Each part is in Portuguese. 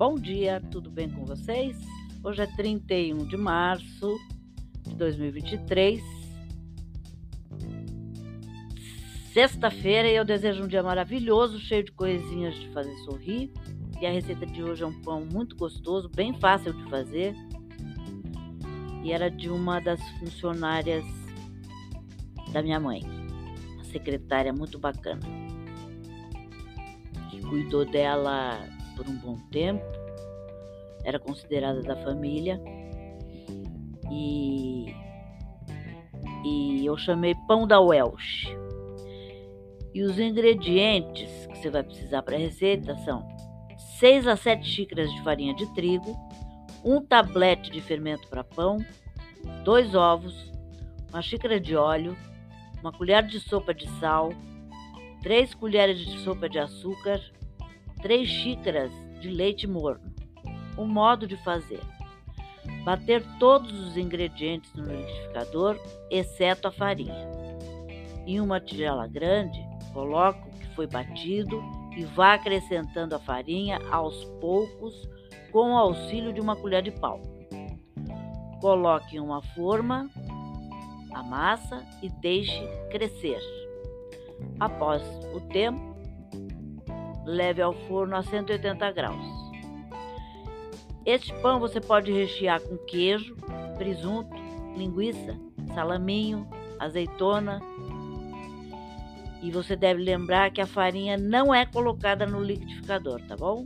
Bom dia, tudo bem com vocês? Hoje é 31 de março de 2023. Sexta-feira e eu desejo um dia maravilhoso, cheio de coisinhas de fazer sorrir. E a receita de hoje é um pão muito gostoso, bem fácil de fazer. E era de uma das funcionárias da minha mãe, uma secretária muito bacana, que cuidou dela por um bom tempo, era considerada da família e, e eu chamei pão da Welsh. E os ingredientes que você vai precisar para a receita são 6 a 7 xícaras de farinha de trigo, um tablete de fermento para pão, dois ovos, uma xícara de óleo, uma colher de sopa de sal, três colheres de sopa de açúcar, 3 xícaras de leite morno. O modo de fazer: bater todos os ingredientes no liquidificador, exceto a farinha. Em uma tigela grande, coloque o que foi batido e vá acrescentando a farinha aos poucos com o auxílio de uma colher de pau. Coloque em uma forma a massa e deixe crescer. Após o tempo, leve ao forno a 180 graus. Este pão você pode rechear com queijo, presunto, linguiça, salaminho, azeitona. E você deve lembrar que a farinha não é colocada no liquidificador, tá bom?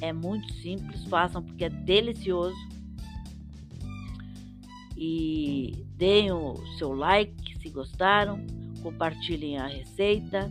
É muito simples, façam porque é delicioso. E deem o seu like se gostaram, compartilhem a receita